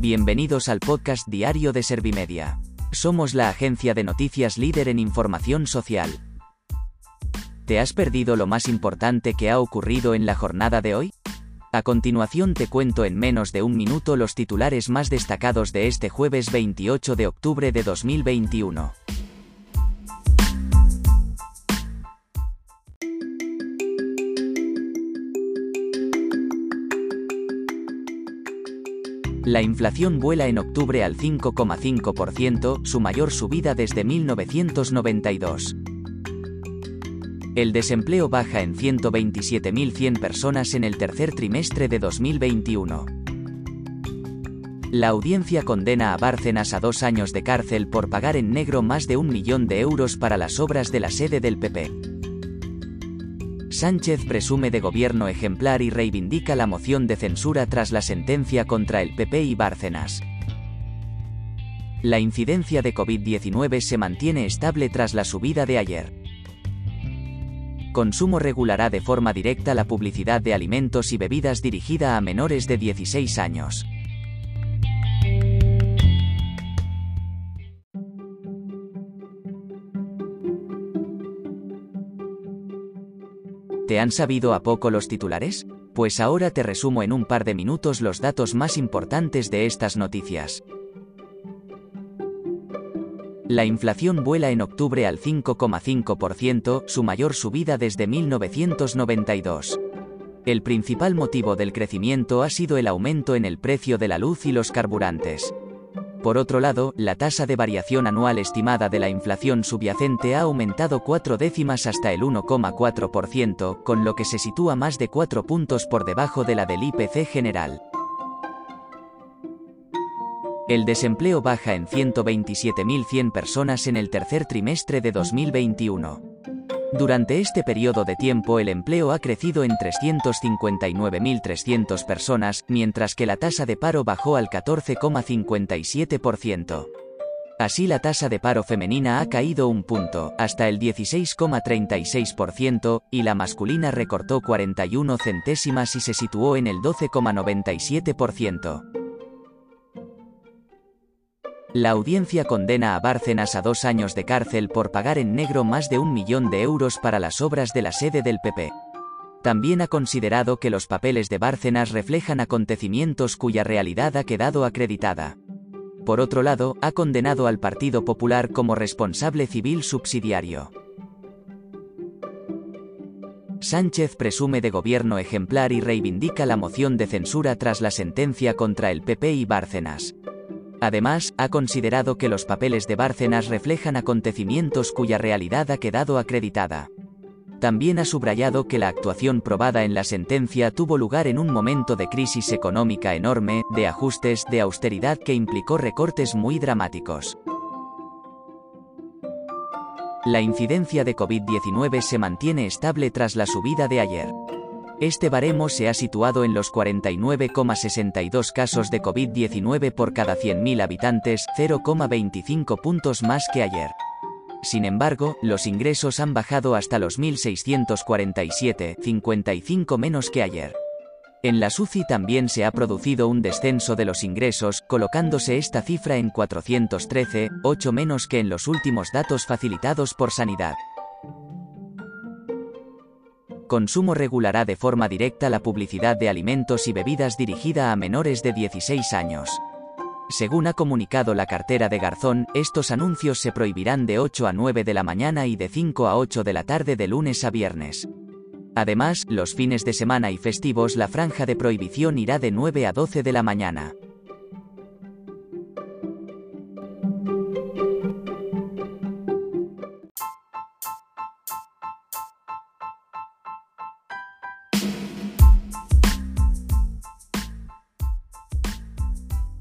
Bienvenidos al podcast diario de Servimedia. Somos la agencia de noticias líder en información social. ¿Te has perdido lo más importante que ha ocurrido en la jornada de hoy? A continuación te cuento en menos de un minuto los titulares más destacados de este jueves 28 de octubre de 2021. La inflación vuela en octubre al 5,5%, su mayor subida desde 1992. El desempleo baja en 127.100 personas en el tercer trimestre de 2021. La audiencia condena a Bárcenas a dos años de cárcel por pagar en negro más de un millón de euros para las obras de la sede del PP. Sánchez presume de gobierno ejemplar y reivindica la moción de censura tras la sentencia contra el PP y Bárcenas. La incidencia de COVID-19 se mantiene estable tras la subida de ayer. Consumo regulará de forma directa la publicidad de alimentos y bebidas dirigida a menores de 16 años. ¿Te han sabido a poco los titulares? Pues ahora te resumo en un par de minutos los datos más importantes de estas noticias. La inflación vuela en octubre al 5,5%, su mayor subida desde 1992. El principal motivo del crecimiento ha sido el aumento en el precio de la luz y los carburantes. Por otro lado, la tasa de variación anual estimada de la inflación subyacente ha aumentado cuatro décimas hasta el 1,4%, con lo que se sitúa más de cuatro puntos por debajo de la del IPC general. El desempleo baja en 127.100 personas en el tercer trimestre de 2021. Durante este periodo de tiempo el empleo ha crecido en 359.300 personas, mientras que la tasa de paro bajó al 14,57%. Así la tasa de paro femenina ha caído un punto, hasta el 16,36%, y la masculina recortó 41 centésimas y se situó en el 12,97%. La audiencia condena a Bárcenas a dos años de cárcel por pagar en negro más de un millón de euros para las obras de la sede del PP. También ha considerado que los papeles de Bárcenas reflejan acontecimientos cuya realidad ha quedado acreditada. Por otro lado, ha condenado al Partido Popular como responsable civil subsidiario. Sánchez presume de gobierno ejemplar y reivindica la moción de censura tras la sentencia contra el PP y Bárcenas. Además, ha considerado que los papeles de Bárcenas reflejan acontecimientos cuya realidad ha quedado acreditada. También ha subrayado que la actuación probada en la sentencia tuvo lugar en un momento de crisis económica enorme, de ajustes, de austeridad que implicó recortes muy dramáticos. La incidencia de COVID-19 se mantiene estable tras la subida de ayer. Este baremo se ha situado en los 49,62 casos de COVID-19 por cada 100.000 habitantes, 0,25 puntos más que ayer. Sin embargo, los ingresos han bajado hasta los 1.647, 55 menos que ayer. En la SUCI también se ha producido un descenso de los ingresos, colocándose esta cifra en 413, 8 menos que en los últimos datos facilitados por Sanidad. Consumo regulará de forma directa la publicidad de alimentos y bebidas dirigida a menores de 16 años. Según ha comunicado la cartera de Garzón, estos anuncios se prohibirán de 8 a 9 de la mañana y de 5 a 8 de la tarde de lunes a viernes. Además, los fines de semana y festivos la franja de prohibición irá de 9 a 12 de la mañana.